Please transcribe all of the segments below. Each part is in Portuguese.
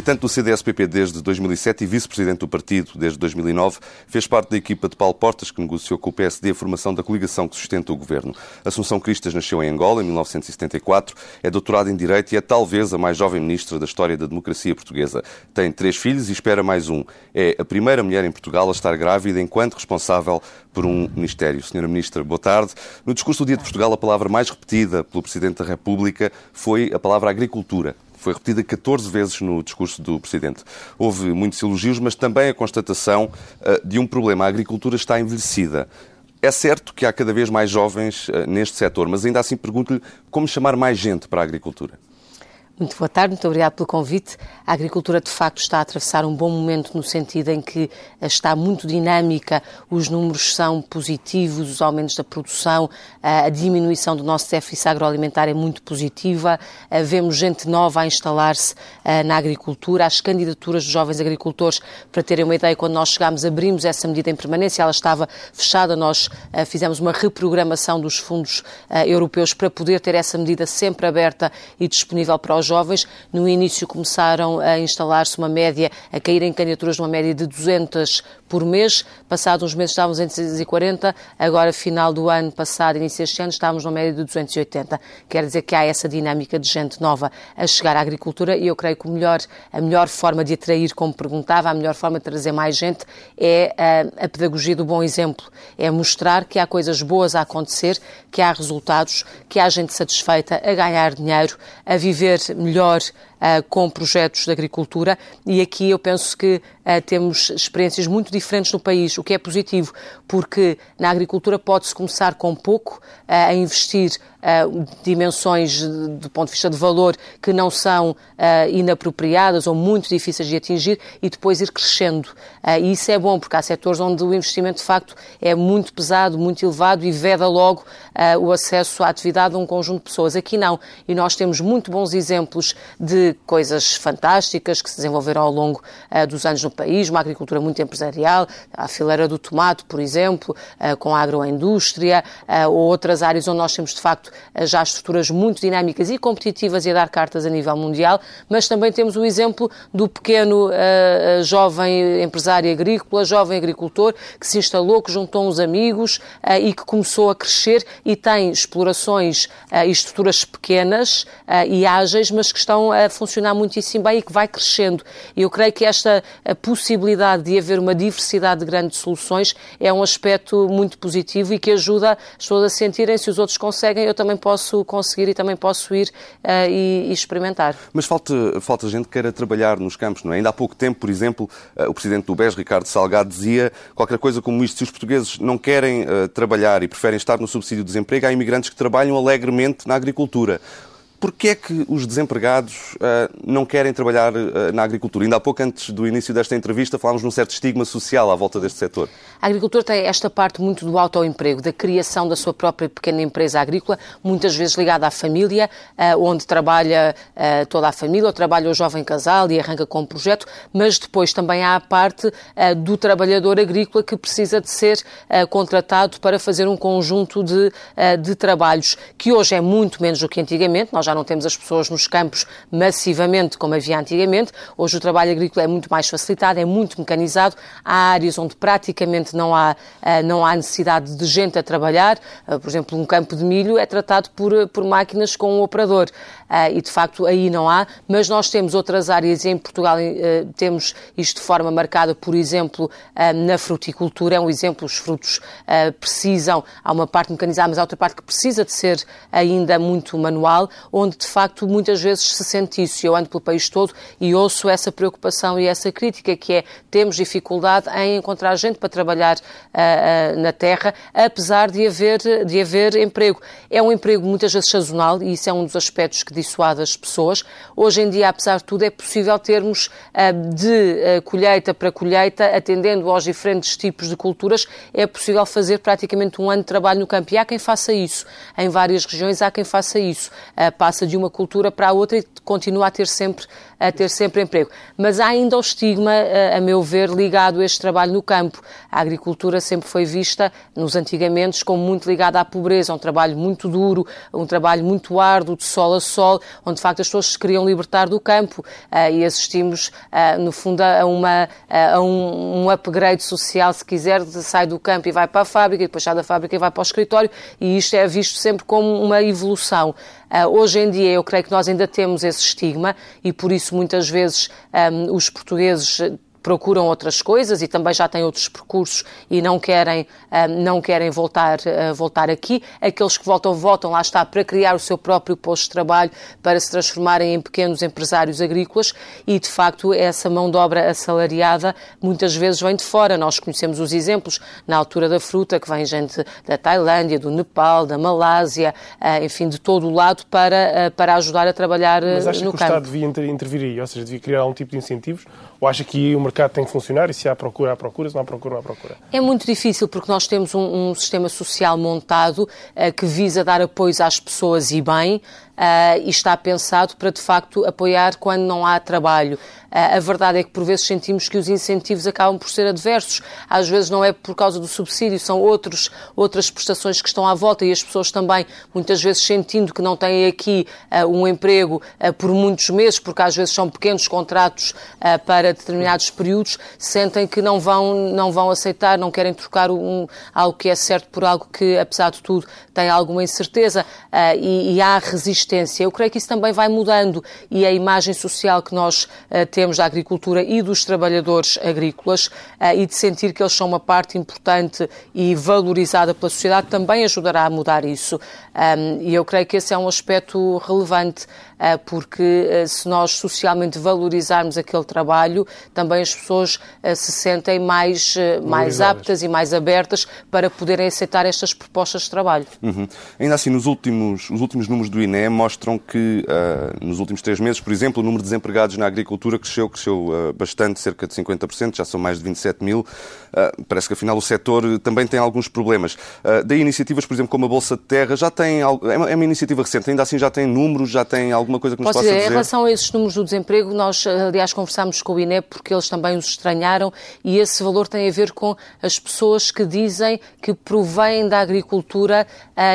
Militante do CDS-PP desde 2007 e vice-presidente do partido desde 2009, fez parte da equipa de Paulo Portas que negociou com o PSD a formação da coligação que sustenta o governo. Assunção Cristas nasceu em Angola em 1974, é doutorada em Direito e é talvez a mais jovem ministra da história da democracia portuguesa. Tem três filhos e espera mais um. É a primeira mulher em Portugal a estar grávida enquanto responsável por um ministério. Senhora Ministra, boa tarde. No discurso do Dia de Portugal, a palavra mais repetida pelo Presidente da República foi a palavra agricultura. Foi repetida 14 vezes no discurso do Presidente. Houve muitos elogios, mas também a constatação uh, de um problema. A agricultura está envelhecida. É certo que há cada vez mais jovens uh, neste setor, mas ainda assim pergunto-lhe como chamar mais gente para a agricultura. Muito boa tarde, muito obrigado pelo convite. A agricultura, de facto, está a atravessar um bom momento no sentido em que está muito dinâmica, os números são positivos, os aumentos da produção, a diminuição do nosso déficit agroalimentar é muito positiva, vemos gente nova a instalar-se na agricultura, as candidaturas dos jovens agricultores, para terem uma ideia, quando nós chegámos, abrimos essa medida em permanência, ela estava fechada, nós fizemos uma reprogramação dos fundos europeus para poder ter essa medida sempre aberta e disponível para os jovens. No início começaram a instalar-se uma média, a cair em candidaturas numa média de 200 por mês. Passados uns meses estávamos em 240, agora final do ano passado, início deste ano, estávamos numa média de 280. Quer dizer que há essa dinâmica de gente nova a chegar à agricultura e eu creio que melhor, a melhor forma de atrair, como perguntava, a melhor forma de trazer mais gente é a, a pedagogia do bom exemplo. É mostrar que há coisas boas a acontecer, que há resultados, que há gente satisfeita a ganhar dinheiro, a viver melhor com projetos de agricultura e aqui eu penso que uh, temos experiências muito diferentes no país, o que é positivo, porque na agricultura pode-se começar com pouco uh, a investir dimensões do ponto de vista de valor que não são inapropriadas ou muito difíceis de atingir e depois ir crescendo. E isso é bom, porque há setores onde o investimento, de facto, é muito pesado, muito elevado e veda logo o acesso à atividade a um conjunto de pessoas. Aqui não. E nós temos muito bons exemplos de coisas fantásticas que se desenvolveram ao longo dos anos no país, uma agricultura muito empresarial, a fileira do tomate, por exemplo, com a agroindústria, ou outras áreas onde nós temos, de facto, já estruturas muito dinâmicas e competitivas e a dar cartas a nível mundial, mas também temos o exemplo do pequeno uh, jovem empresário agrícola, jovem agricultor, que se instalou, que juntou uns amigos uh, e que começou a crescer e tem explorações uh, e estruturas pequenas e ágeis, mas que estão a funcionar muitíssimo bem e que vai crescendo. E eu creio que esta possibilidade de haver uma diversidade de grandes soluções é um aspecto muito positivo e que ajuda as pessoas a sentirem se os outros conseguem, eu também posso conseguir e também posso ir uh, e, e, experimentar. Mas falta, falta gente que queira trabalhar nos campos, não é? Ainda há pouco tempo, por exemplo, uh, o presidente do BES, Ricardo Salgado, dizia qualquer coisa como isto: se os portugueses não querem uh, trabalhar e preferem estar no subsídio de desemprego, há imigrantes que trabalham alegremente na agricultura. Porquê é que os desempregados uh, não querem trabalhar uh, na agricultura? Ainda há pouco, antes do início desta entrevista, falámos num certo estigma social à volta deste setor. A agricultura tem esta parte muito do autoemprego, da criação da sua própria pequena empresa agrícola, muitas vezes ligada à família, uh, onde trabalha toda a família, ou trabalha o jovem casal e arranca com um projeto, mas depois também há a parte do trabalhador agrícola que precisa de ser contratado para fazer um conjunto de, de trabalhos, que hoje é muito menos do que antigamente. Nós já não temos as pessoas nos campos massivamente como havia antigamente. Hoje o trabalho agrícola é muito mais facilitado, é muito mecanizado. Há áreas onde praticamente não há, eh, não há necessidade de gente a trabalhar. Eh, por exemplo, um campo de milho é tratado por, eh, por máquinas com um operador. E de facto aí não há, mas nós temos outras áreas em Portugal temos isto de forma marcada, por exemplo, na fruticultura. É um exemplo, os frutos precisam, há uma parte mecanizada, mas há outra parte que precisa de ser ainda muito manual onde de facto muitas vezes se sente isso. Eu ando pelo país todo e ouço essa preocupação e essa crítica, que é temos dificuldade em encontrar gente para trabalhar uh, uh, na terra, apesar de haver, de haver emprego. É um emprego muitas vezes sazonal e isso é um dos aspectos que dissuade as pessoas. Hoje em dia, apesar de tudo, é possível termos uh, de colheita para colheita, atendendo aos diferentes tipos de culturas, é possível fazer praticamente um ano de trabalho no campo. E há quem faça isso. Em várias regiões há quem faça isso. Passa de uma cultura para a outra e continua a ter sempre a ter sempre emprego. Mas há ainda o estigma, eh, a meu ver, ligado a este trabalho no campo. A agricultura sempre foi vista, nos antigamente, como muito ligada à pobreza, um trabalho muito duro, um trabalho muito árduo, de sol a sol, onde de facto as pessoas se queriam libertar do campo eh, e assistimos, eh, no fundo, a, uma, a um, um upgrade social, se quiser, sai do campo e vai para a fábrica, e depois sai da fábrica e vai para o escritório, e isto é visto sempre como uma evolução. Uh, hoje em dia, eu creio que nós ainda temos esse estigma e por isso muitas vezes um, os portugueses procuram outras coisas e também já têm outros percursos e não querem, ah, não querem voltar, ah, voltar aqui. Aqueles que voltam, voltam, lá está, para criar o seu próprio posto de trabalho, para se transformarem em pequenos empresários agrícolas e, de facto, essa mão de obra assalariada muitas vezes vem de fora. Nós conhecemos os exemplos na altura da fruta, que vem gente da Tailândia, do Nepal, da Malásia, ah, enfim, de todo o lado para, para ajudar a trabalhar Mas acha no que campo. o Estado devia intervir aí, ou seja, devia criar algum tipo de incentivos? Ou acha que o mercado tem que funcionar e se há procura, há procura, se não há procura, não há procura? É muito difícil porque nós temos um, um sistema social montado uh, que visa dar apoios às pessoas e bem, uh, e está pensado para, de facto, apoiar quando não há trabalho. Uh, a verdade é que, por vezes, sentimos que os incentivos acabam por ser adversos. Às vezes não é por causa do subsídio, são outros, outras prestações que estão à volta e as pessoas também, muitas vezes, sentindo que não têm aqui uh, um emprego por muitos meses, porque às vezes são pequenos contratos para determinados períodos, sentem que não vão, não vão aceitar, não querem trocar um, algo que é certo por algo que, apesar de tudo, tem alguma incerteza e, e há resistência resistência. Eu creio que isso também vai mudando e a imagem social que nós uh, temos da agricultura e dos trabalhadores agrícolas uh, e de sentir que eles são uma parte importante e valorizada pela sociedade também ajudará a mudar isso. Um, e eu creio que esse é um aspecto relevante porque se nós socialmente valorizarmos aquele trabalho, também as pessoas se sentem mais, mais aptas e mais abertas para poderem aceitar estas propostas de trabalho. Uhum. Ainda assim, nos últimos, os últimos números do INE mostram que uh, nos últimos três meses, por exemplo, o número de desempregados na agricultura cresceu, cresceu uh, bastante, cerca de 50%, já são mais de 27 mil. Uh, parece que afinal o setor também tem alguns problemas. daí iniciativas, por exemplo, como a Bolsa de Terra, já tem, é uma, é uma iniciativa recente, ainda assim já tem números, já tem alguma coisa que nos Posso possa dizer? dizer? Em relação a esses números do desemprego, nós aliás conversámos com o INE porque eles também os estranharam e esse valor tem a ver com as pessoas que dizem que provêm da agricultura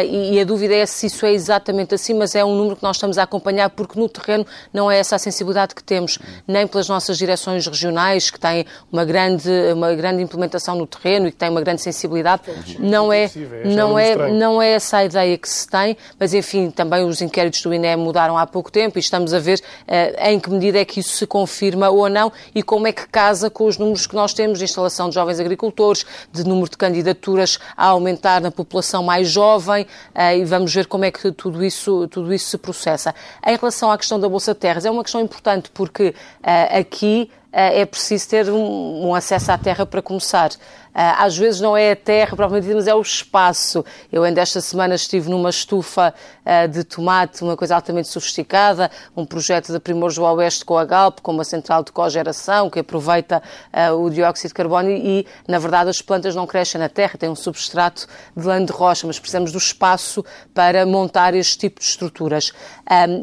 e, e a dúvida é se isso é exatamente assim, mas é um um número que nós estamos a acompanhar, porque no terreno não é essa a sensibilidade que temos, nem pelas nossas direções regionais, que têm uma grande, uma grande implementação no terreno e que têm uma grande sensibilidade. Não é, não, é, não é essa a ideia que se tem, mas enfim, também os inquéritos do INE mudaram há pouco tempo e estamos a ver uh, em que medida é que isso se confirma ou não e como é que casa com os números que nós temos de instalação de jovens agricultores, de número de candidaturas a aumentar na população mais jovem uh, e vamos ver como é que tudo isso, tudo isso se processa. Em relação à questão da Bolsa de Terras, é uma questão importante porque uh, aqui é preciso ter um, um acesso à terra para começar. Ah, às vezes não é a terra dita, mas é o espaço. Eu ainda esta semana estive numa estufa ah, de tomate, uma coisa altamente sofisticada, um projeto de Primores do Oeste com a Galp, com uma central de cogeração que aproveita o dióxido de carbono e, na verdade, as plantas não crescem na terra, têm um substrato de lã de rocha, mas precisamos do espaço para montar este tipo de estruturas.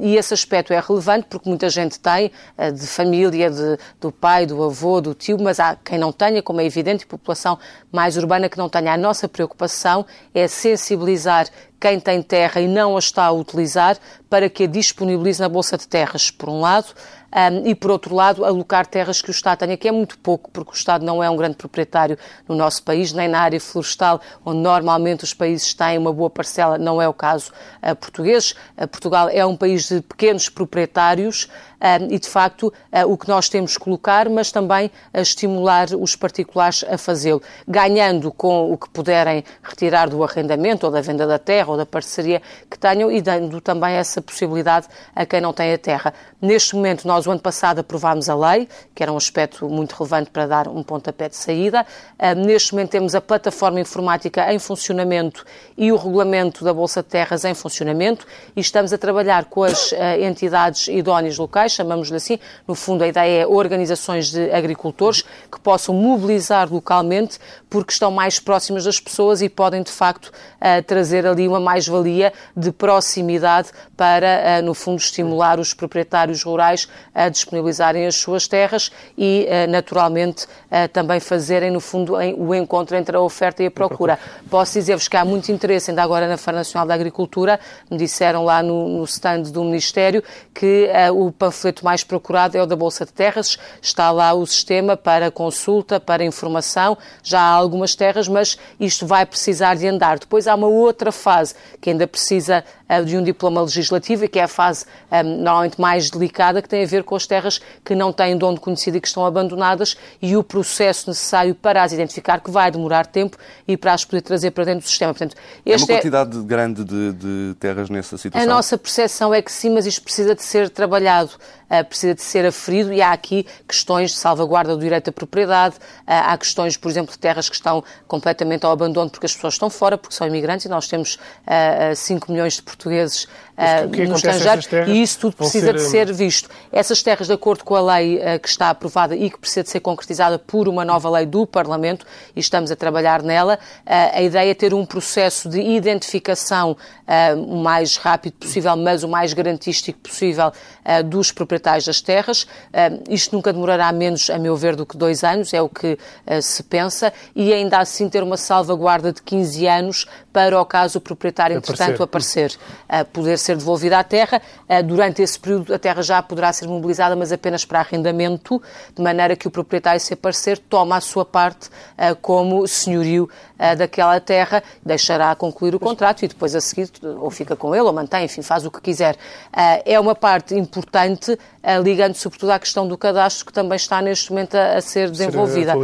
E esse aspecto é relevante porque muita gente tem, de família, de, do pai, do avô, do tio, mas há quem não tenha, como é evidente, população mais urbana que não tenha. A nossa preocupação é sensibilizar quem tem terra e não a está a utilizar para que a disponibilize na Bolsa de Terras, por um lado, um, e, por outro lado, alocar terras que o Estado tenha, que é muito pouco, porque o Estado não é um grande proprietário no nosso país, nem na área florestal, onde normalmente os países têm uma boa parcela, não é o caso uh, português. Uh, Portugal é um país de pequenos proprietários e, de facto, uh, o que nós temos que colocar, mas também a estimular os particulares a fazê-lo, ganhando com o que puderem retirar do arrendamento ou da venda da terra ou da parceria que tenham e dando também essa possibilidade a quem não tem a terra. Neste momento, nós, o ano passado, aprovámos a lei, que era um aspecto muito relevante para dar um pontapé de saída. Uh, neste momento, temos a plataforma informática em funcionamento e o regulamento da Bolsa de Terras em funcionamento e estamos a trabalhar com as uh, entidades idóneas locais, chamamos-lhe assim. No fundo, a ideia é organizações de agricultores que possam mobilizar localmente porque estão mais próximas das pessoas e podem, de facto, uh, trazer ali uma mais-valia de proximidade para, uh, no fundo, estimular os proprietários rurais a disponibilizarem as suas terras e, uh, naturalmente, também fazerem, no fundo, o encontro entre a oferta e a procura. Posso dizer-vos que há muito interesse, ainda agora na Feira Nacional da Agricultura, me disseram lá no, no stand do Ministério que o panfleto mais procurado é o da Bolsa de Terras, está lá o sistema para consulta, para informação, já há algumas terras, mas isto vai precisar de andar. Depois há uma outra fase que ainda precisa de um diploma legislativo e que é a fase eh, normalmente mais delicada, que tem a ver com as terras que não têm dono conhecido e que estão abandonadas e o processo necessário para as identificar, que vai demorar tempo e para as poder trazer para dentro do sistema. Portanto, é uma é quantidade é... grande de, de terras nessa situação? A nossa percepção é que sim, mas isto precisa de ser trabalhado. Uh, precisa de ser aferido e há aqui questões de salvaguarda do direito à propriedade, há questões, por exemplo, de terras que estão completamente ao abandono porque as pessoas estão fora, porque são imigrantes e nós temos uh, 5 milhões de portugueses portugueses uh, no estrangeiro e isso tudo precisa ser... de ser visto. Essas terras, de acordo com a lei uh, que está aprovada e que precisa de ser concretizada por uma nova lei do Parlamento, e estamos a trabalhar nela, uh, a ideia é ter um processo de identificação o mais rápido possível, mas o mais garantístico possível dos proprietários das terras. Isto nunca demorará menos, a meu ver, do que dois anos, é o que se pensa, e ainda assim ter uma salvaguarda de 15 anos para o caso o proprietário, entretanto, aparecer, aparecer poder ser devolvida à terra. Eh, durante esse período, a terra já poderá ser mobilizada, mas apenas para arrendamento, de maneira que o proprietário, se aparecer, toma a sua parte eh, como senhorio eh, daquela terra, deixará concluir o contrato e depois a seguir ou fica com ele ou mantém, enfim, faz o que quiser. É uma parte importante, ligando sobretudo à questão do cadastro, que também está neste momento a, ser desenvolvida.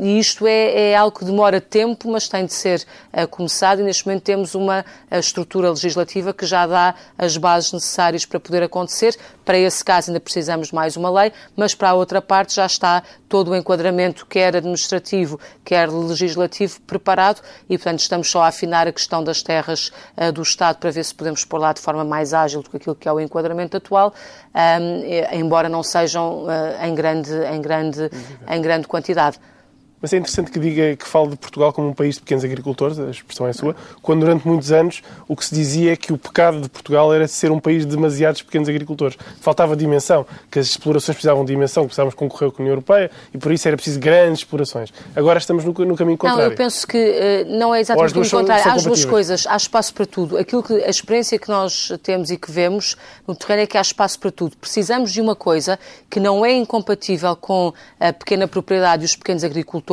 E isto é, é algo que demora tempo, mas tem de ser começado e neste momento temos uma estrutura legislativa que já dá as bases necessárias para poder acontecer. Para esse caso ainda precisamos de mais uma lei, mas para a outra parte já está todo o enquadramento, quer administrativo, quer legislativo, preparado e, portanto, estamos só a afinar a questão das terras uh, do Estado para ver se podemos pôr lá de forma mais ágil do que aquilo que é o enquadramento atual, um, embora não sejam uh, em, grande, em, grande, em grande quantidade. Mas é interessante que diga que fale de Portugal como um país de pequenos agricultores, a expressão é sua, quando durante muitos anos o que se dizia é que o pecado de Portugal era ser um país de demasiados pequenos agricultores. Faltava dimensão, que as explorações precisavam de dimensão, que precisávamos concorrer com a União Europeia e por isso era preciso grandes explorações. Agora estamos no, no caminho contrário. Não, eu penso que uh, não é exatamente o caminho contrário. Há as duas coisas, há espaço para tudo. Aquilo que, a experiência que nós temos e que vemos no terreno é que há espaço para tudo. Precisamos de uma coisa que não é incompatível com a pequena propriedade e os pequenos agricultores,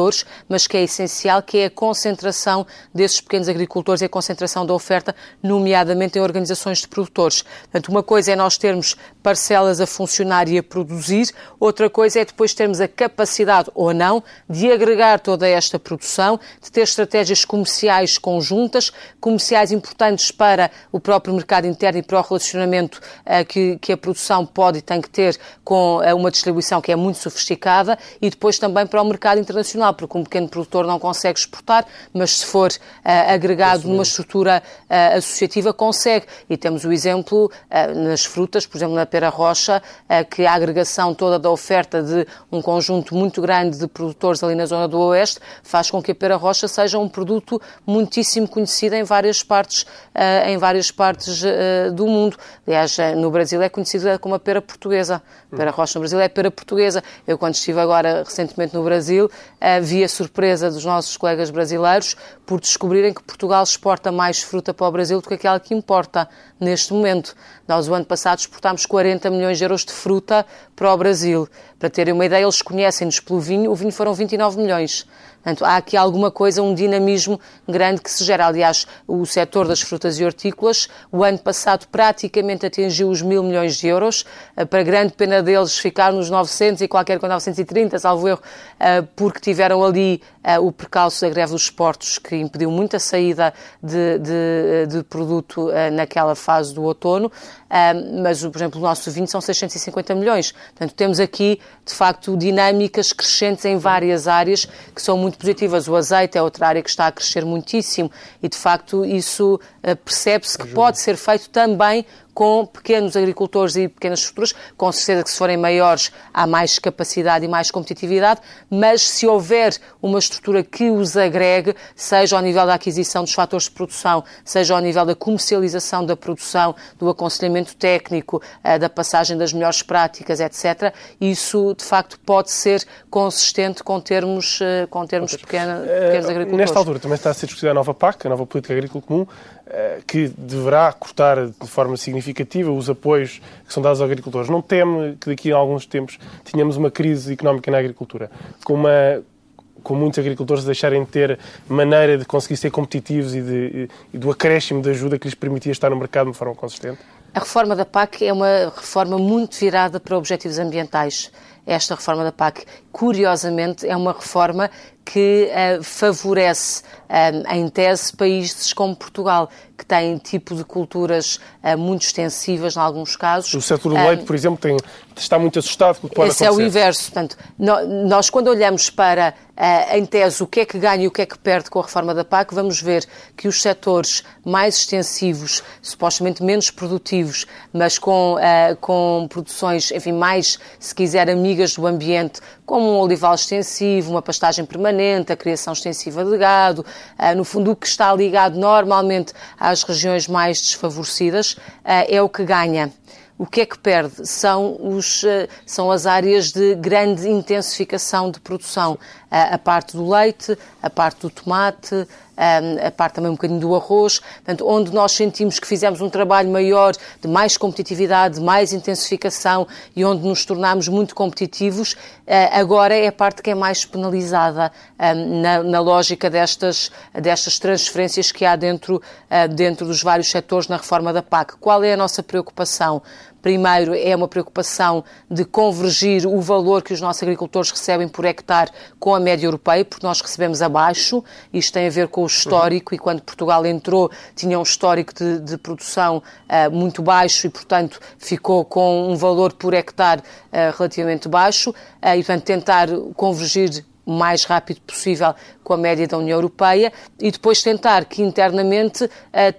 mas que é essencial, que é a concentração desses pequenos agricultores e a concentração da oferta, nomeadamente em organizações de produtores. Portanto, uma coisa é nós termos parcelas a funcionar e a produzir, outra coisa é depois termos a capacidade ou não de agregar toda esta produção, de ter estratégias comerciais conjuntas, comerciais importantes para o próprio mercado interno e para o relacionamento uh, que, que, a produção pode e tem que ter com uh, uma distribuição que é muito sofisticada e depois também para o mercado internacional, porque um pequeno produtor não consegue exportar, mas se for uh, agregado numa estrutura uh, associativa, consegue. E temos o exemplo uh, nas frutas, por exemplo, na pera rocha, que a agregação toda da oferta de um conjunto muito grande de produtores ali na zona do Oeste faz com que a pera rocha seja um produto muitíssimo conhecido em várias partes, em várias partes do mundo. Aliás, no Brasil é conhecida como a pera portuguesa. A pera rocha no Brasil é a pera portuguesa. Eu, quando estive agora recentemente no Brasil, vi a surpresa dos nossos colegas brasileiros por descobrirem que Portugal exporta mais fruta para o Brasil do que aquela que importa neste momento. Nós, o ano passado, exportámos 40 milhões de euros de fruta para o Brasil. Para terem uma ideia, eles conhecem-nos pelo vinho, o vinho foram 29 milhões. Portanto, há aqui alguma coisa, um dinamismo grande que se gera. Aliás, o setor das frutas e hortícolas, o ano passado praticamente atingiu os mil milhões de euros, eh, para grande pena deles ficar nos 900 e qualquer coisa, 930, salvo erro, eh, porque tiveram ali eh, o percalço da greve dos portos, que impediu muita saída de, de, de produto naquela fase do outono. Mas, por exemplo, o nosso vinho são 650 milhões. Portanto, temos aqui, de facto, dinâmicas crescentes em várias áreas que são muito positivas. O azeite é outra área que está a crescer muitíssimo e, de facto, isso eh, percebe-se que pode ser feito também com pequenos agricultores e pequenas estruturas, com certeza que se forem maiores há mais capacidade e mais competitividade, mas se houver uma estrutura que os agregue, seja ao nível da aquisição dos fatores de produção, seja ao nível da comercialização da produção, do aconselhamento técnico, eh, da passagem das melhores práticas, etc., isso de facto pode ser consistente com termos, eh, com termos pequena, pequenos agricultores. Nesta altura também está a ser discutida a nova PAC, a nova Política Agrícola Comum, eh, que deverá cortar de forma significativa os apoios que são dados aos agricultores. Não teme que daqui a alguns tempos tenhamos uma crise económica na agricultura, com, uma, com muitos agricultores deixarem de ter maneira de conseguir ser competitivos e, de, e do acréscimo de ajuda que lhes permitia estar no mercado de uma forma consistente? A reforma da PAC é uma reforma muito virada para objetivos ambientais. Esta reforma da PAC, curiosamente, é uma reforma que uh, favorece, uh, em tese, países como Portugal, que têm tipo de culturas uh, muito extensivas, em alguns casos. O setor do leite, por exemplo, tem, está muito assustado com o que pode esse acontecer. É o inverso. Portanto, nós, quando olhamos para, em tese, o que é que ganha e o que é que perde com a reforma da PAC, vamos ver que os setores mais extensivos, supostamente menos produtivos, mas com, com produções, enfim, mais, se quiser, amigas do ambiente, como um olival extensivo, uma pastagem permanente, a criação extensiva de gado, ah, no fundo o que está ligado normalmente às regiões mais desfavorecidas ah, é o que ganha. O que é que perde? São, os, ah, são as áreas de grande intensificação de produção. A parte do leite, a parte do tomate, a parte também um bocadinho do arroz, portanto, onde nós sentimos que fizemos um trabalho maior de mais competitividade, de mais intensificação e onde nos tornamos muito competitivos, eh, agora é a parte que é mais penalizada na, na lógica destas, destas transferências que há dentro, eh, dentro dos vários setores na reforma da PAC. Qual é a nossa preocupação? Primeiro, é uma preocupação de convergir o valor que os nossos agricultores recebem por hectare com a média europeia, porque nós recebemos abaixo. Isto tem a ver com o histórico e quando Portugal entrou tinha um histórico de, de produção uh, muito baixo e, portanto, ficou com um valor por hectare uh, relativamente baixo. Uh, e, portanto, tentar convergir o mais rápido possível com a média da União Europeia e depois tentar que internamente uh,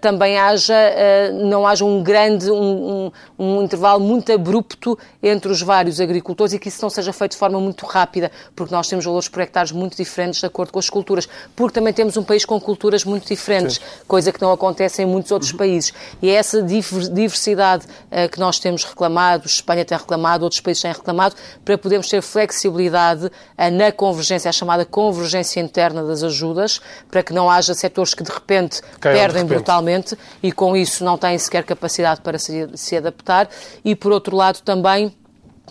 também haja, uh, não haja um grande, um, um, um, intervalo muito abrupto entre os vários agricultores e que isso não seja feito de forma muito rápida, porque nós temos valores por hectares muito diferentes de acordo com as culturas, porque também temos um país com culturas muito diferentes, Sim. coisa que não acontece em muitos outros uhum. países. E é essa diversidade uh, que nós temos reclamado, Espanha tem reclamado, outros países têm reclamado, para podermos ter flexibilidade na convergência, a chamada convergência interna interna das ajudas, para que não haja setores que de repente Caiam perdem de repente. brutalmente e com isso não têm sequer capacidade para se, se adaptar. E por outro lado também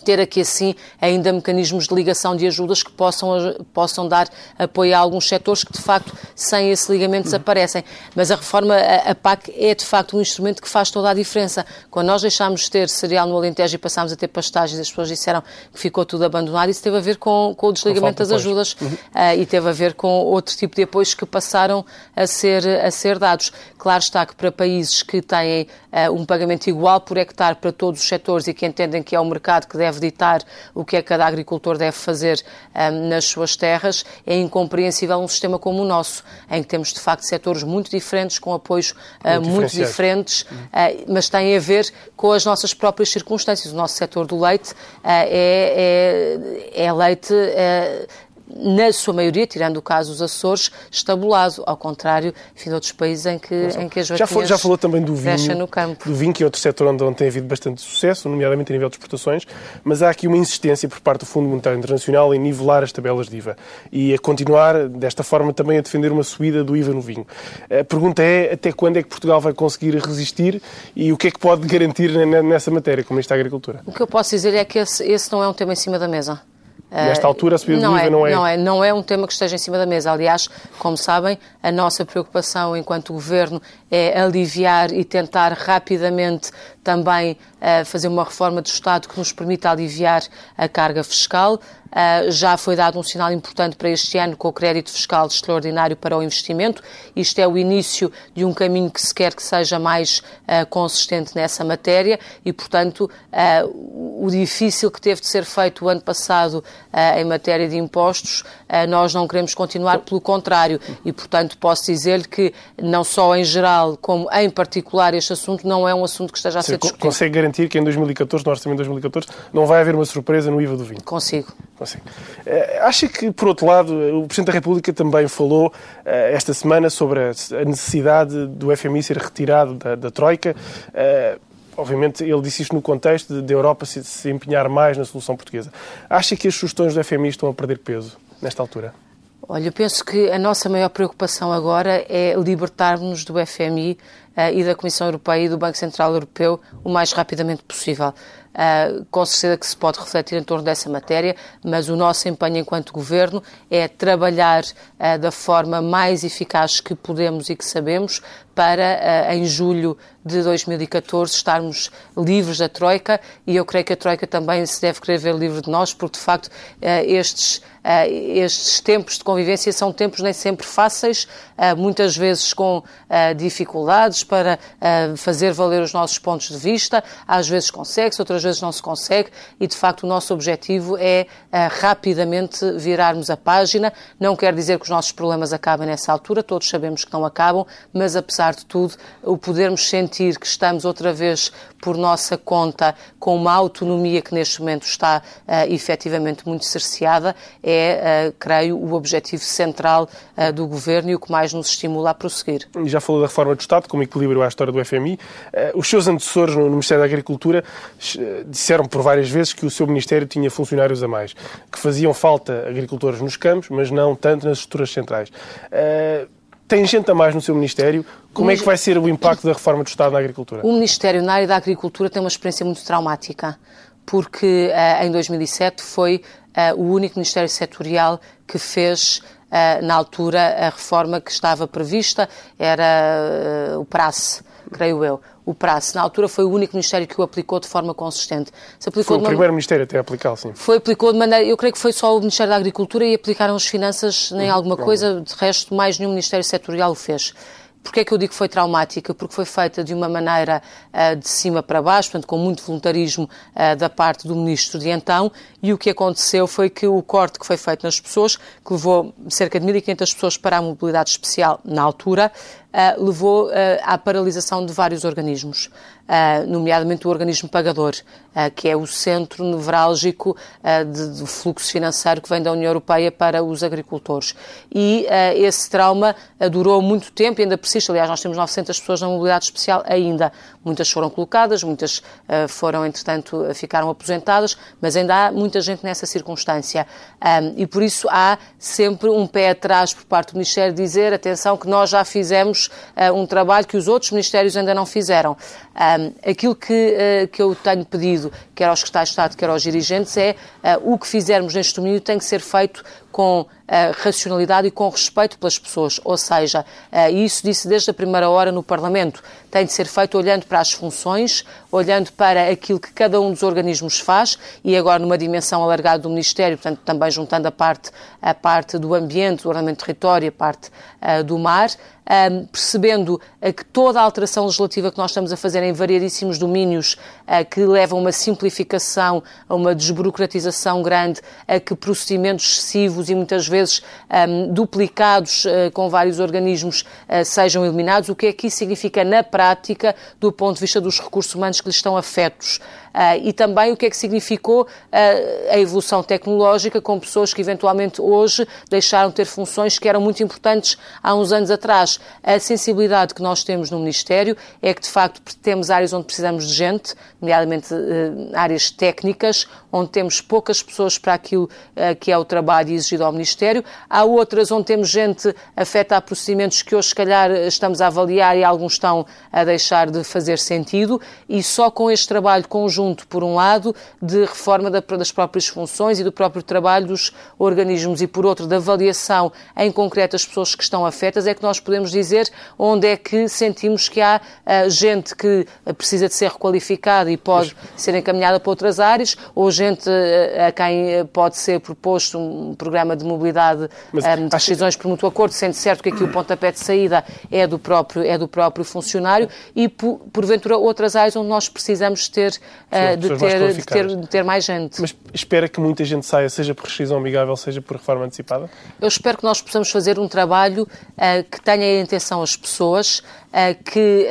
ter aqui assim ainda mecanismos de ligação de ajudas que possam, possam dar apoio a alguns setores que de facto sem esse ligamento desaparecem. Mas a reforma, a, a PAC é de facto um instrumento que faz toda a diferença. Quando nós deixámos de ter cereal no Alentejo e passámos a ter pastagens, as pessoas disseram que ficou tudo abandonado, isso teve a ver com, com o desligamento das ajudas uhum. uh, e teve a ver com outro tipo de apoios que passaram a ser, a ser dados. Claro está que para países que têm uh, um pagamento igual por hectare para todos os setores e que entendem que é o mercado que deve deve ditar o que é que cada agricultor deve fazer um, nas suas terras, é incompreensível um sistema como o nosso, em que temos de facto setores muito diferentes, com apoios uh, muito, diferentes, uh, mas tem a ver com as nossas próprias circunstâncias. O nosso setor do leite uh, é, é, é, leite na sua maioria, tirando o caso dos Açores, estabulado, ao contrário enfim, de outros países em que, em que as já falou, já falou também do vinho, no campo. do vinho, que é outro setor onde, onde tem havido bastante sucesso, nomeadamente a nível de exportações, mas há aqui uma insistência por parte do Fundo Monetário Internacional em nivelar as tabelas de IVA e a continuar, desta forma, também a defender uma subida do IVA no vinho. A pergunta é até quando é que Portugal vai conseguir resistir e o que é que pode garantir nessa matéria, como está a agricultura? O que eu posso dizer é que esse, esse não é um tema em cima da mesa. Nesta altura, a subida não do IVA é, não é... Não é, não é um tema que esteja em cima da mesa. Aliás, como sabem, a nossa preocupação enquanto Governo é aliviar e tentar rapidamente também uh, fazer uma reforma do Estado que nos permita aliviar a carga fiscal. Uh, já foi dado um sinal importante para este ano com o crédito fiscal extraordinário para o investimento. Isto é o início de um caminho que se quer que seja mais uh, consistente nessa matéria e, portanto, uh, o difícil que teve de ser feito o ano passado em matéria de impostos, nós não queremos continuar, pelo contrário. E, portanto, posso dizer que, não só em geral, como em particular, este assunto não é um assunto que esteja a ser discutido. Consegue garantir que em 2014, no orçamento de 2014, não vai haver uma surpresa no IVA do vinho? Consigo. Assim. Acha que, por outro lado, o Presidente da República também falou eh, esta semana sobre a necessidade do FMI ser retirado da, da Troika? Eh, obviamente, ele disse isto no contexto da Europa se, se empenhar mais na solução portuguesa. Acha que as sugestões do FMI estão a perder peso nesta altura? Olha, eu penso que a nossa maior preocupação agora é libertarmos do FMI e da Comissão Europeia e do Banco Central Europeu o mais rapidamente possível. Uh, com certeza que se pode refletir em torno dessa matéria, mas o nosso empenho enquanto Governo é trabalhar uh, da forma mais eficaz que podemos e que sabemos para, uh, em julho de 2014, estarmos livres da Troika. E eu creio que a Troika também se deve querer ver livre de nós, porque de facto estes, estes tempos de convivência são tempos nem sempre fáceis, muitas vezes com dificuldades para fazer valer os nossos pontos de vista, às vezes consegue-se, outras vezes não se consegue. E, de facto, o nosso objetivo é rapidamente virarmos a página. Não quer dizer que os nossos problemas acabem nessa altura, todos sabemos que não acabam, mas, apesar de tudo, o podermos sentir que estamos outra vez por nossa conta com uma autonomia que neste momento está uh, efetivamente muito cerceada é, uh, creio, o objetivo central uh, do Governo e o que mais nos estimula a prosseguir. Já falou da reforma do Estado como equilíbrio à história do FMI. os seus antecessores no Ministério da Agricultura disseram por várias vezes que o seu Ministério tinha funcionários a mais, que faziam falta agricultores nos campos, mas não tanto nas estruturas centrais. Uh, tem gente a mais no seu Ministério. Como é que vai ser o impacto da reforma do Estado na agricultura? O Ministério na área da agricultura tem uma experiência muito traumática, porque uh, em 2007 foi uh, o único Ministério setorial que fez na altura a reforma que estava prevista, era o prazo, creio eu o prazo. Na altura foi o único Ministério que o aplicou de forma consistente. Se aplicou foi o primeiro Ministério até a aplicar, sim. Foi aplicou de maneira, eu creio que foi só o Ministério da Agricultura e aplicaram as finanças nem alguma coisa, de resto mais nenhum Ministério setorial o fez. Porquê é que eu digo que foi traumática? Porque foi feita de uma maneira uh, de cima para baixo, portanto, com muito voluntarismo uh, da parte do ministro de então, e o que aconteceu foi que o corte que foi feito nas pessoas, que levou cerca de 1.500 pessoas para a mobilidade especial na altura, uh, levou à paralisação de vários organismos uh, nomeadamente o organismo pagador, que é o centro nevrálgico do fluxo financeiro que vem da União Europeia para os agricultores. E esse trauma durou muito tempo e ainda persiste. Aliás, nós temos 900 pessoas na mobilidade especial ainda. Muitas foram colocadas, muitas foram, entretanto, ficaram aposentadas, mas ainda há muita gente nessa circunstância. E por isso há sempre um pé atrás por parte do Ministério dizer, atenção, que nós já fizemos um trabalho que os outros ministérios ainda não fizeram. Aquilo que, uh, que eu tenho pedido, quer aos secretários de Estado, quer aos dirigentes, é uh, o que fizermos neste domínio tem que ser feito com uh, racionalidade e com respeito pelas pessoas. Ou seja, uh, isso disse desde a primeira hora no Parlamento, tem de ser feito olhando para as funções, olhando para aquilo que cada um dos organismos faz e agora numa dimensão alargada do Ministério, portanto também juntando a parte, a parte do ambiente, do ordenamento do território, a parte uh, do mar, um, percebendo que toda a alteração legislativa que nós estamos a fazer em variadíssimos domínios que levam uma simplificação, a uma desburocratização grande, a que procedimentos excessivos e muitas vezes um, duplicados uh, com vários organismos sejam eliminados, o que é que isso significa na prática do ponto de vista dos recursos humanos que lhes estão afetos. E também o que é que significou a evolução tecnológica com pessoas que eventualmente hoje deixaram de ter funções que eram muito importantes há uns anos atrás. A sensibilidade que nós temos no Ministério é que, de facto, temos áreas onde precisamos de gente, nomeadamente áreas técnicas, onde temos poucas pessoas para aquilo que é o trabalho exigido ao Ministério. Há outras onde temos gente afeta a procedimentos que hoje, se calhar, estamos a avaliar e alguns estão a deixar de fazer sentido. E só com este trabalho conjunto, por um lado, de reforma das próprias funções e do próprio trabalho dos organismos e, por outro, da avaliação em concreto das pessoas que estão afetas, é que nós podemos dizer onde é que sentimos que há uh, gente que precisa de ser requalificada e pode ser encaminhada para outras áreas, ou gente uh, a quem pode ser proposto um programa de mobilidade Mas, um, de decisões por mútuo acordo, sendo certo que aqui o pontapé de saída é do próprio, é do próprio funcionário e, por, porventura, outras áreas onde nós precisamos ter, uh, de, ter, de, ter, de ter mais gente. Mas espera que muita gente saia, seja por rescisão amigável, seja por reforma antecipada? Eu espero que nós possamos fazer um trabalho uh, que tenha em atenção as pessoas, que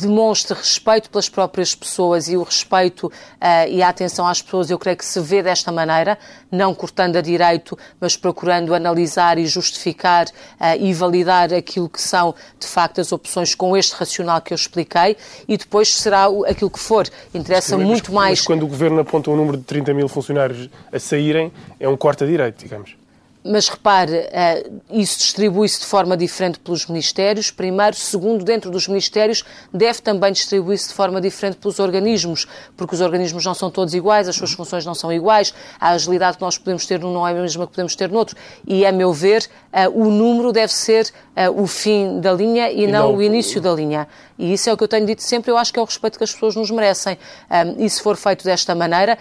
demonstre respeito pelas próprias pessoas e o respeito uh, e a atenção às pessoas, eu creio que se vê desta maneira, não cortando a direito, mas procurando analisar e justificar e validar aquilo que são, de facto, as opções com este racional que eu expliquei e depois será aquilo que for. Interessa Sim, muito mais. Mas quando o Governo aponta um número de 30 mil funcionários a saírem, é um corte a direito, digamos. Mas repare, eh, isso distribui-se de forma diferente pelos Ministérios, primeiro. Segundo, dentro dos Ministérios, deve também distribuir-se de forma diferente pelos organismos, porque os organismos não são todos iguais, as suas funções não são iguais, a agilidade que nós podemos ter num não é a mesma que podemos ter noutro. E, a meu ver, eh, o número deve ser eh, o fim da linha e, e não, não, o início da linha. E isso é o que eu tenho dito sempre, eu acho que é o respeito que as pessoas nos merecem. E se for feito desta maneira,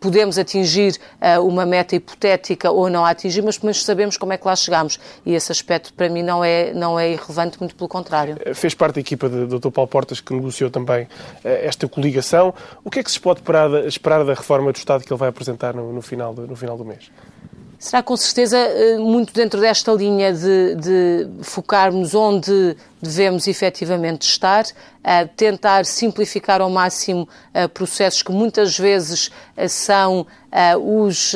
podemos atingir uma meta hipotética ou não a atingir, mas mas sabemos como é que lá chegamos. E esse aspecto, para mim, não é, não é irrelevante, muito pelo contrário. Eh, fez parte da equipa do Dr. Paulo Portas, que negociou também eh, esta coligação. O que é que se pode esperar da reforma do Estado que ele vai apresentar no, no final, do, no final do mês? Será com certeza eh, muito dentro desta linha de, de focarmos onde devemos efetivamente estar, tentar simplificar ao máximo processos que muitas vezes são os,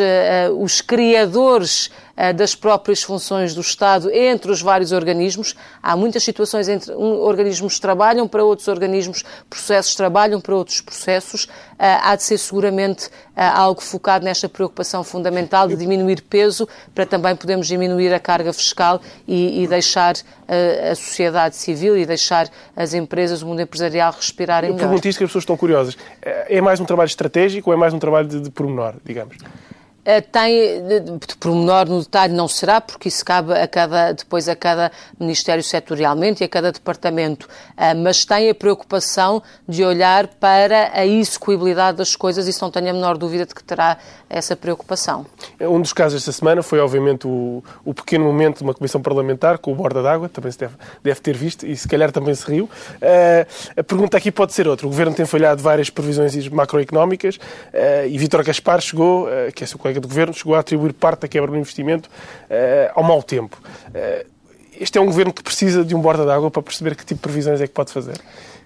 os criadores eh, das próprias funções do Estado entre os vários organismos. Há muitas situações entre um, organismos trabalham para outros organismos, processos trabalham para outros processos. Eh, há de ser seguramente eh, algo focado nesta preocupação fundamental de diminuir peso para também podermos diminuir a carga fiscal e, e deixar a sociedade civil e deixar as empresas, o mundo empresarial respirarem melhor. Eu pergunto isto que as pessoas estão curiosas. É mais um trabalho estratégico ou é mais um trabalho de, de pormenor, digamos? Eh, tem, de pormenor no detalhe não será, porque isso cabe a cada, depois a cada Ministério setorialmente e a cada Departamento, eh, mas tem a preocupação de olhar para a execuibilidade das coisas, isso não tenho a menor dúvida de que terá essa preocupação. Um dos casos esta semana foi, obviamente, o, o pequeno momento de uma comissão parlamentar com o borda d'água, também se deve, deve, ter visto, e se calhar também se riu. Uh, a pergunta aqui pode ser outra. O Governo tem falhado várias previsões macroeconómicas uh, e Vítor Gaspar chegou, uh, que é seu colega do Governo chegou a atribuir parte da quebra do investimento uh, ao mau tempo. Uh, este é um Governo que precisa de um borda d'água para perceber que tipo de previsões é que pode fazer.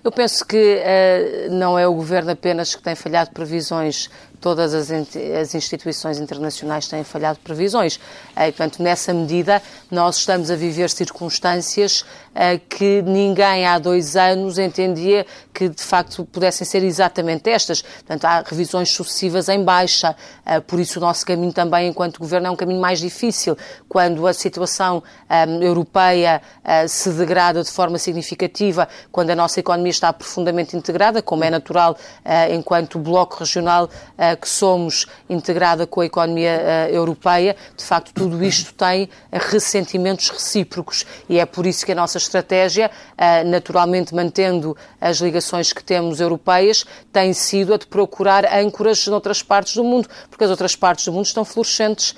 Eu penso que uh, não é o Governo apenas que tem falhado previsões todas as, as instituições internacionais têm falhado previsões. E, portanto, nessa medida, nós estamos a viver circunstâncias que ninguém há dois anos entendia que, de facto, pudessem ser exatamente estas. Portanto, há revisões sucessivas em baixa. Por isso, o nosso caminho também, enquanto Governo, é um caminho mais difícil. Quando a situação europeia se degrada de forma significativa, quando a nossa economia está profundamente integrada, como é natural enquanto bloco regional que somos integrada com a economia uh, europeia, de facto, tudo isto tem ressentimentos recíprocos. E é por isso que a nossa estratégia, naturalmente mantendo as ligações que temos europeias, tem sido a de procurar âncoras noutras partes do mundo, porque as outras partes do mundo estão florescentes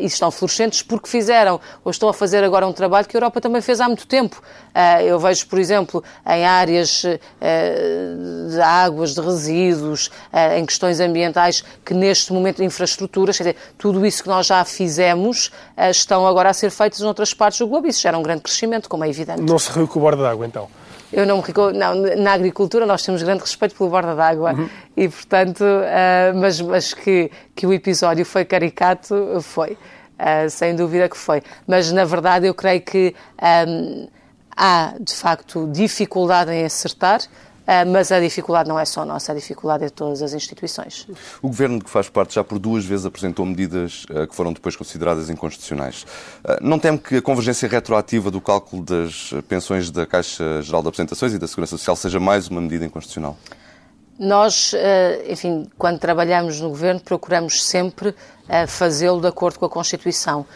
e estão florescentes porque fizeram ou estão a fazer agora um trabalho que a Europa também fez há muito tempo. Uh, eu vejo, por exemplo, em áreas uh, de águas, de resíduos, em questões ambientais, que neste momento infraestruturas, quer dizer, tudo isso que nós já fizemos, estão agora a ser feitas noutras partes do globo. Isso gera um grande crescimento, como é evidente. Não se o borda d'água, então? Eu não, não Na agricultura nós temos grande respeito pelo borda d'água uhum. e, portanto, uh, mas, mas que, que o episódio foi caricato, foi. Uh, sem dúvida que foi. Mas, na verdade, eu creio que um, há, de facto, dificuldade em acertar. Uh, mas a dificuldade não é só nossa, a dificuldade é de todas as instituições. O Governo de que faz parte já por duas vezes apresentou medidas uh, que foram depois consideradas inconstitucionais. Uh, não teme que a convergência retroativa do cálculo das pensões da Caixa Geral de Apresentações e da Segurança Social seja mais uma medida inconstitucional? Nós, enfim, quando trabalhamos no Governo, procuramos sempre fazê-lo de acordo com a Constituição.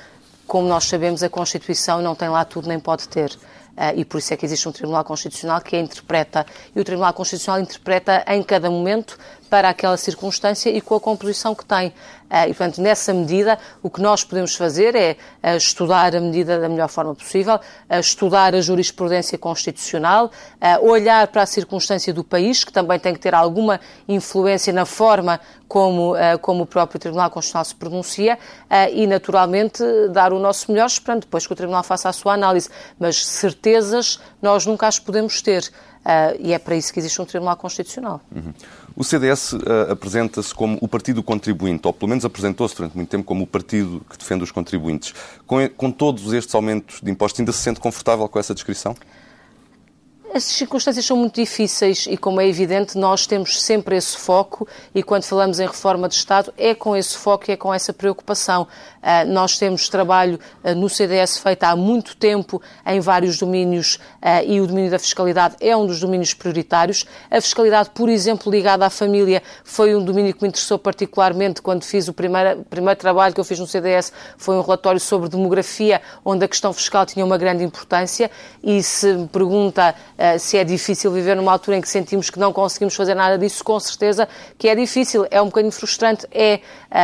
Como nós sabemos, a Constituição não tem lá tudo nem pode ter. Uh, e por isso é que existe um Tribunal Constitucional que a interpreta. E o Tribunal Constitucional interpreta em cada momento para aquela circunstância e com a composição que tem. Ah, e, portanto, nessa medida, o que nós podemos fazer é ah, estudar a medida da melhor forma possível, ah, estudar a jurisprudência constitucional, olhar para a circunstância do país, que também tem que ter alguma influência na forma como, como o próprio Tribunal Constitucional se pronuncia e, naturalmente, dar o nosso melhor, esperando depois que o Tribunal faça a sua análise. Mas certezas nós nunca as podemos ter. Uh, e é para isso que existe um Tribunal Constitucional. Uhum. O CDS uh, apresenta-se como o partido contribuinte, ou pelo menos apresentou-se durante muito tempo como o partido que defende os contribuintes. Com, com todos estes aumentos de impostos, ainda se sente confortável com essa descrição? As circunstâncias são muito difíceis e, como é evidente, nós temos sempre esse foco e, quando falamos em reforma de Estado, é com esse foco e é com essa preocupação. Uh, nós temos trabalho uh, no CDS feito há muito tempo em vários domínios uh, e o domínio da fiscalidade é um dos domínios prioritários. A fiscalidade, por exemplo, ligada à família, foi um domínio que me interessou particularmente quando fiz o primeiro, primeiro trabalho que eu fiz no CDS, foi um relatório sobre demografia, onde a questão fiscal tinha uma grande importância e se me pergunta eh, se é difícil viver numa altura em que sentimos que não conseguimos fazer nada disso, com certeza que é difícil. É um bocadinho frustrante, é,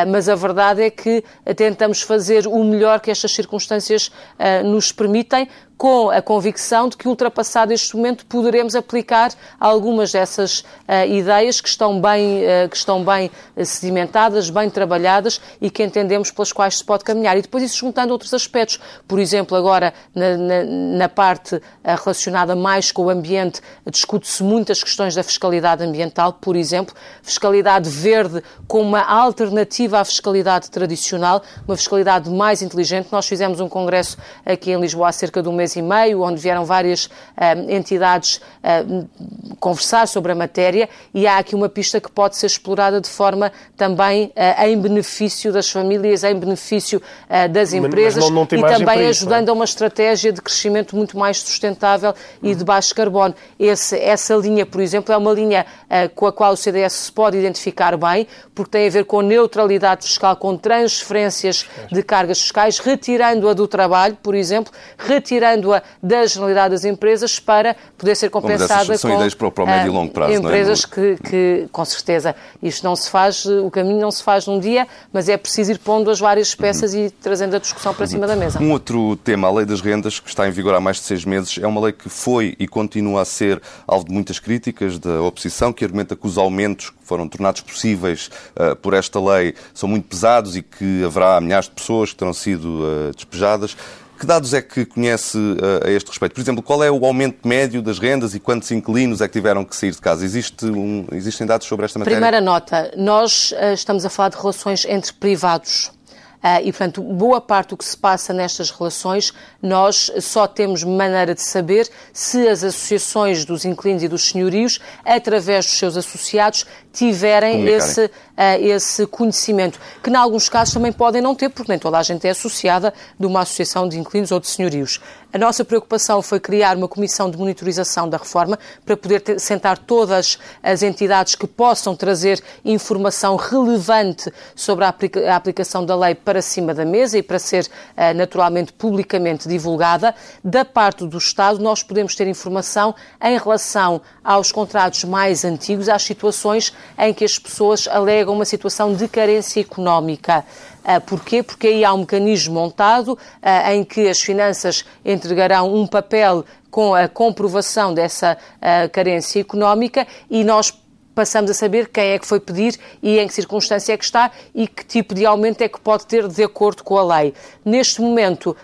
mas a verdade é que tentamos fazer o melhor que estas circunstâncias uh, nos permitem, com a convicção de que, ultrapassado este momento, poderemos aplicar algumas dessas uh, ideias que estão, bem, uh, que estão bem sedimentadas, bem trabalhadas e que entendemos pelas quais se pode caminhar. E depois isso juntando outros aspectos. Por exemplo, agora, na, na, na parte relacionada mais com o ambiente, discute-se muitas questões da fiscalidade ambiental, por exemplo, fiscalidade verde como uma alternativa à fiscalidade tradicional, uma fiscalidade mais inteligente. Nós fizemos um congresso aqui em Lisboa há cerca de um mês mês e meio, onde vieram várias uh, entidades uh, conversar sobre a matéria e há aqui uma pista que pode ser explorada de forma também uh, em benefício das famílias, em benefício das empresas não, não e também ajudando a uma estratégia de crescimento muito mais sustentável e de baixo carbono. Esse, essa linha, por exemplo, é uma linha com a qual o CDS se pode identificar bem, porque tem a ver com neutralidade fiscal, com transferências de cargas fiscais, retirando-a do trabalho, por exemplo, retirando retirando-a da generalidade das empresas para poder ser compensada são com ideias para o, para o médio e longo prazo, empresas não é? que, que, com certeza, isto não se faz, o caminho não se faz num dia, mas é preciso ir pondo as várias peças uhum. e trazendo a discussão para uhum. cima da mesa. Um outro tema, a lei das rendas, que está em vigor há mais de seis meses, é uma lei que foi e continua a ser alvo de muitas críticas da oposição, que argumenta que os aumentos que foram tornados possíveis uh, por esta lei são muito pesados e que haverá milhares de pessoas que terão sido uh, despejadas. Que dados é que conhece uh, a este respeito? Por exemplo, qual é o aumento médio das rendas e quantos inquilinos é que tiveram que sair de casa? Existe um, existem dados sobre esta matéria? Primeira nota, nós uh, estamos a falar de relações entre privados. Uh, e, portanto, boa parte do que se passa nestas relações, nós só temos maneira de saber se as associações dos inquilinos e dos senhorios, através dos seus associados, tiverem esse, uh, esse conhecimento, que em alguns casos também podem não ter, porque nem toda a gente é associada de uma associação de inquilinos ou de senhorios. A nossa preocupação foi criar uma comissão de monitorização da reforma para poder ter, sentar todas as entidades que possam trazer informação relevante sobre a, aplica a aplicação da lei para cima da mesa e para ser uh, naturalmente publicamente divulgada. Da parte do Estado, nós podemos ter informação em relação aos contratos mais antigos, às situações em que as pessoas alegam uma situação de carência económica. Uh, porquê? Porque aí há um mecanismo montado uh, em que as finanças entregarão um papel com a comprovação dessa carência económica e nós passamos a saber quem é que foi pedir e em que circunstância é que está e que tipo de aumento é que pode ter de acordo com a lei. Neste momento,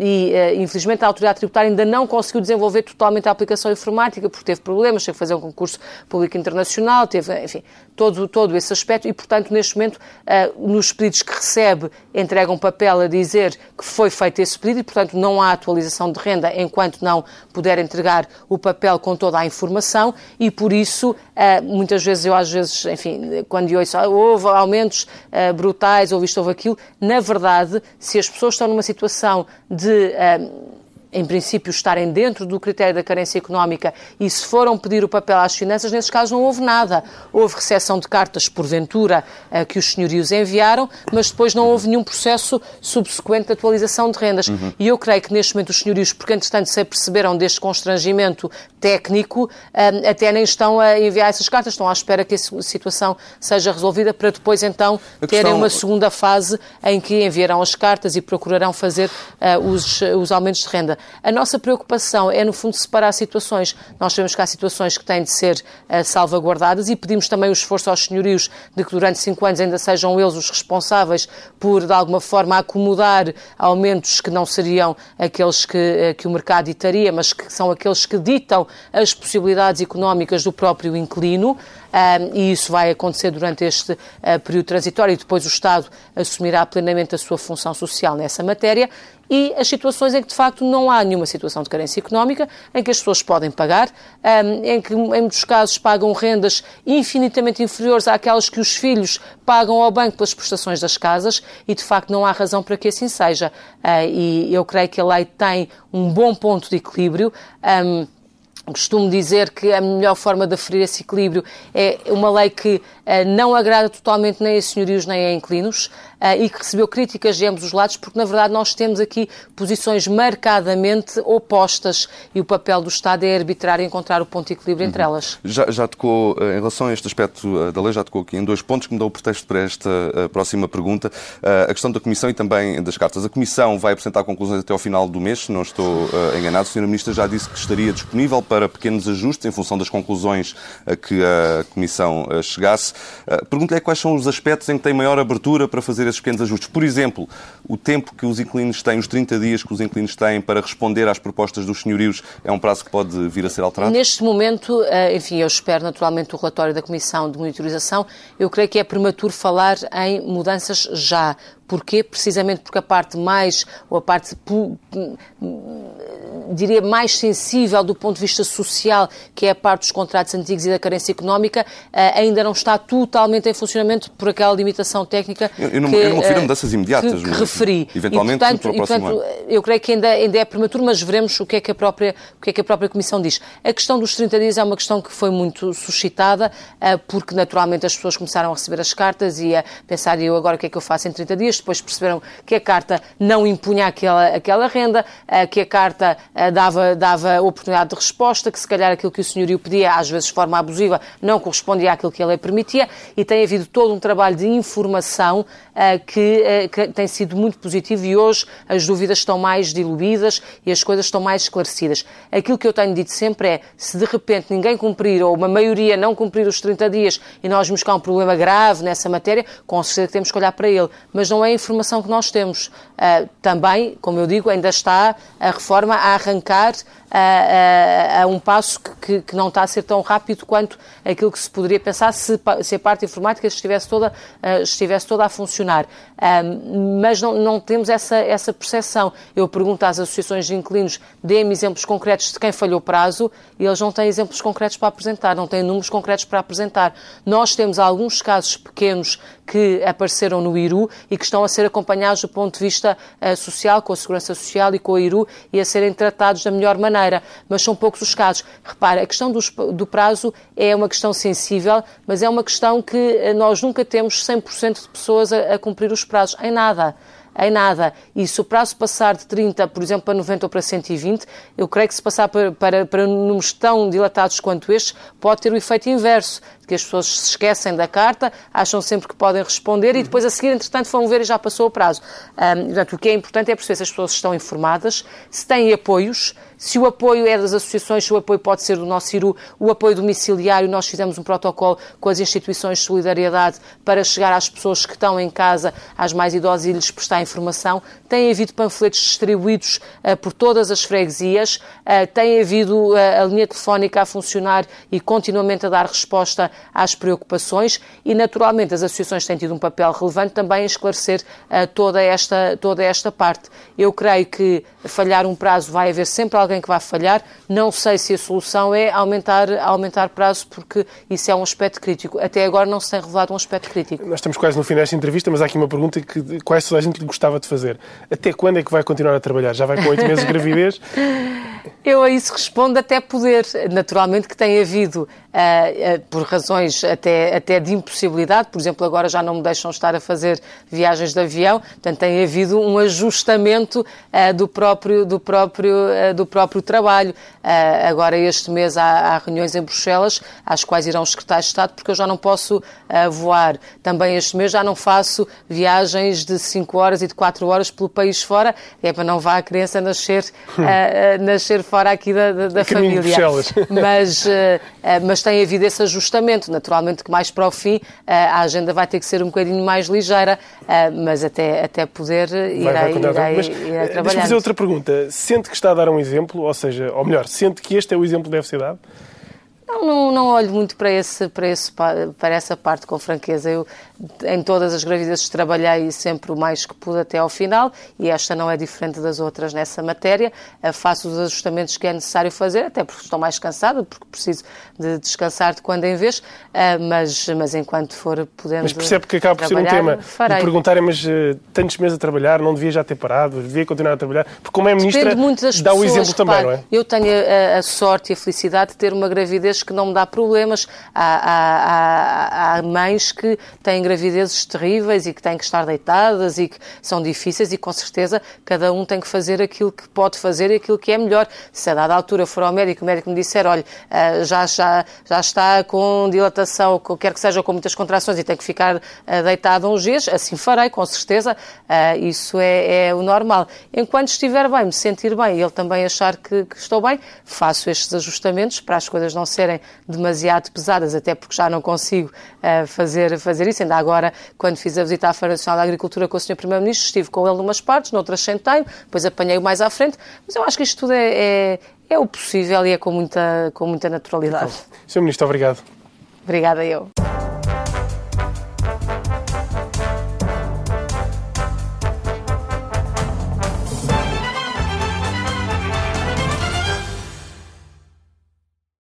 e uh, infelizmente a autoridade tributária ainda não conseguiu desenvolver totalmente a aplicação informática porque teve problemas, teve que fazer um concurso público internacional, teve, enfim, todo, todo esse aspecto e, portanto, neste momento, uh, nos pedidos que recebe, entrega um papel a dizer que foi feito esse pedido e, portanto, não há atualização de renda enquanto não puder entregar o papel com toda a informação e, por isso, muitas vezes eu às vezes, enfim, quando ouço, ah, houve aumentos brutais, houve isto, houve aquilo, na verdade, se as pessoas estão numa situação de... Uh, em princípio, estarem dentro do critério da carência económica e se foram pedir o papel às finanças, nesses casos não houve nada. Houve recepção de cartas, porventura, eh, que os senhorios enviaram, mas depois não houve nenhum processo subsequente de atualização de rendas. Uhum. E eu creio que neste momento os senhorios, porque entretanto se aperceberam deste constrangimento técnico, eh, até nem estão a enviar essas cartas, estão à espera que a situação seja resolvida para depois então terem uma segunda fase em que enviarão as cartas e procurarão fazer uh, os, os aumentos de renda. A nossa preocupação é, no fundo, separar situações. Nós sabemos que há situações que têm de ser uh, salvaguardadas e pedimos também o esforço aos senhorios de que durante cinco anos ainda sejam eles os responsáveis por, de alguma forma, acomodar aumentos que não seriam aqueles que, uh, que o mercado ditaria, mas que são aqueles que ditam as possibilidades económicas do próprio inquilino. E isso vai acontecer durante este uh, período transitório e depois o Estado assumirá plenamente a sua função social nessa matéria e as situações em que, de facto, não há nenhuma situação de carência económica, em que as pessoas podem pagar, em que, em muitos casos, pagam rendas infinitamente inferiores àquelas que os filhos pagam ao banco pelas prestações das casas e, de facto, não há razão para que assim seja. Ah, e eu creio que a lei tem um bom ponto de equilíbrio. Costumo dizer que a melhor forma de aferir esse equilíbrio é uma lei que uh, não agrada totalmente nem a senhorios nem a inquilinos uh, e que recebeu críticas de ambos os lados, porque na verdade nós temos aqui posições marcadamente opostas e o papel do Estado é arbitrar e encontrar o ponto de equilíbrio entre uhum. elas. Já, já tocou, uh, em relação a este aspecto da lei, já tocou aqui em dois pontos que me dão o pretexto para esta próxima pergunta. a questão da Comissão e também das cartas. A Comissão vai apresentar conclusões até ao final do mês, se não estou enganado. A Sra. Ministra já disse que estaria disponível para para pequenos ajustes em função das conclusões a que a Comissão eh, chegasse. Eh, pergunto-lhe quais são os aspectos em que tem maior abertura para fazer esses pequenos ajustes. Por exemplo, o tempo que os inquilinos têm, os 30 dias que os inquilinos têm para responder às propostas dos senhorios, é um prazo que pode vir a ser alterado? Neste momento, eh, enfim, eu espero naturalmente o relatório da Comissão de Monitorização. Eu creio que é prematuro falar em mudanças já. Porquê? Precisamente porque a parte mais, ou a parte, diria, mais sensível do ponto de vista social, que é a parte dos contratos antigos e da carência económica, eh, ainda não está totalmente em funcionamento por aquela limitação técnica eu, eu não, que, eu não me refiro a mudanças imediatas, que, que referi. Eventualmente, e, portanto, e, portanto, eu creio que ainda, ainda é prematuro, mas veremos o que, é que a própria, o que é que a própria Comissão diz. A questão dos 30 dias é uma questão que foi muito suscitada, eh, porque naturalmente as pessoas começaram a receber as cartas e a pensar, e eu agora o que é que eu faço em 30 dias? depois perceberam que a carta não impunha aquela, aquela renda, eh, que a carta eh, dava, dava oportunidade de resposta, que se calhar aquilo que o senhorio pedia, às vezes de forma abusiva, não correspondia àquilo que a lei permitia, e tem havido todo um trabalho de informação eh, que, que tem sido muito positivo e hoje as dúvidas estão mais diluídas e as coisas estão mais esclarecidas. Aquilo que eu tenho dito sempre é, se de repente ninguém cumprir, ou uma maioria não cumprir os 30 dias e nós há um problema grave nessa matéria, com certeza que temos que olhar para ele. Mas não é a informação que nós temos. Também, como eu digo, ainda está a reforma a arrancar a, a, a um passo que, que, não está a ser tão rápido quanto aquilo que se poderia pensar se, se a parte informática estivesse toda, uh, estivesse toda a funcionar. mas não, não, temos essa, essa percepção. Eu pergunto às associações de inquilinos, dê-me exemplos concretos de quem falhou o prazo e eles não têm exemplos concretos para apresentar, não têm números concretos para apresentar. Nós temos alguns casos pequenos que apareceram no IRU e que estão a ser acompanhados do ponto de vista uh, social, com a Segurança Social e com a IRU e a serem tratados da melhor maneira, mas são poucos os casos. Repara, a questão dos, do prazo é uma questão sensível, mas é uma questão que eh, nós nunca temos 100% de pessoas a, a cumprir os prazos, em nada. em nada. E se o prazo passar de 30, por exemplo, para 90 ou para 120, eu creio que se passar para, para, para números tão dilatados quanto estes, pode ter o efeito inverso, que as pessoas se esquecem da carta, acham sempre que podem responder e depois a seguir, entretanto, vão ver e já passou o prazo. Um, portanto, o que é importante é perceber se as pessoas estão informadas, se têm apoios, se o apoio é das associações, se o apoio pode ser do nosso CIRU, o apoio domiciliário, nós fizemos um protocolo com as instituições de solidariedade para chegar às pessoas que estão em casa, às mais idosas e lhes prestar informação. Tem havido panfletos distribuídos uh, por todas as freguesias, uh, tem havido uh, a linha telefónica a funcionar e continuamente a dar resposta às preocupações e, naturalmente, as associações têm tido um papel relevante também em esclarecer toda, esta, toda esta parte. Eu creio que falhar um prazo vai haver sempre alguém que vai falhar. Não sei se a solução é aumentar, aumentar prazo, porque isso é um aspecto crítico. Até agora não se tem revelado um aspecto crítico. Nós estamos quase no fim desta entrevista, mas há aqui uma pergunta que quase toda a gente gostava de fazer. Até quando é que vai continuar a trabalhar? Já vai com oito meses de gravidez? Eu a isso respondo até poder. Naturalmente que tem havido, uh, uh, por razões até, até de impossibilidade, por exemplo, agora já não me deixam estar a fazer viagens de avião, portanto tem havido um ajustamento uh, do, próprio, do, próprio, do próprio trabalho. agora este mês há, há, reuniões em Bruxelas, às quais irão os secretários de Estado, porque eu já não posso voar. Também este mês já não faço viagens de 5 horas e de 4 horas pelo país fora, é para não vá a criança nascer, nascer fora aqui da, da, da família. Mas, uh, mas tem havido esse ajustamento. Naturalmente que mais para o fim uh, a agenda vai ter que ser um bocadinho mais ligeira, mas até, até poder ir, vai, vai irei, mas, irei fazer outra pergunta. Sente que está a dar um exemplo, ou seja, ou melhor, sente que este é o exemplo que deve ser dado? Não, não, não, olho muito para, esse, para, esse, para essa parte, com franqueza. Eu, em todas as gravidezes, trabalhei sempre o mais que pude até ao final e esta não é diferente das outras nessa matéria. Eh, faço os ajustamentos que é necessário fazer, até porque estou mais cansada, porque preciso de descansar de quando em vez, eh, mas, mas enquanto for podendo. Mas percebe que acaba por ser um tema. Farei. Me perguntarem, mas uh, tantos meses a trabalhar, não devia já ter parado, devia continuar a trabalhar? Porque, como é ministra, dá o exemplo também, não é? Eu tenho a, a sorte e a felicidade de ter uma gravidez que não me dá problemas. Há, há, há, mães que têm gravidezes terríveis e que têm que estar deitadas e que são difíceis e com certeza cada um tem que fazer aquilo que pode fazer e aquilo que é melhor. Se a dada altura for ao médico, o médico me disser, olha, eh, já, já, já está com dilatação, quer que seja com muitas contrações e tem que ficar eh, deitado uns dias, assim farei, com certeza. Eh, isso é, é o normal. Enquanto estiver bem, me sentir bem e ele também achar que, que estou bem, faço estes ajustamentos para as coisas não serem demasiado pesadas, até porque já não consigo fazer, fazer isso. Ainda agora, quando fiz a visita à Feira Nacional da Agricultura com o Sr. Primeiro-Ministro, estive com ele numas partes, noutras sentei depois apanhei-o mais à frente, mas eu acho que isto tudo é, é, é o possível e é com muita, com muita naturalidade. Sr. Ministro, obrigado. Obrigada eu.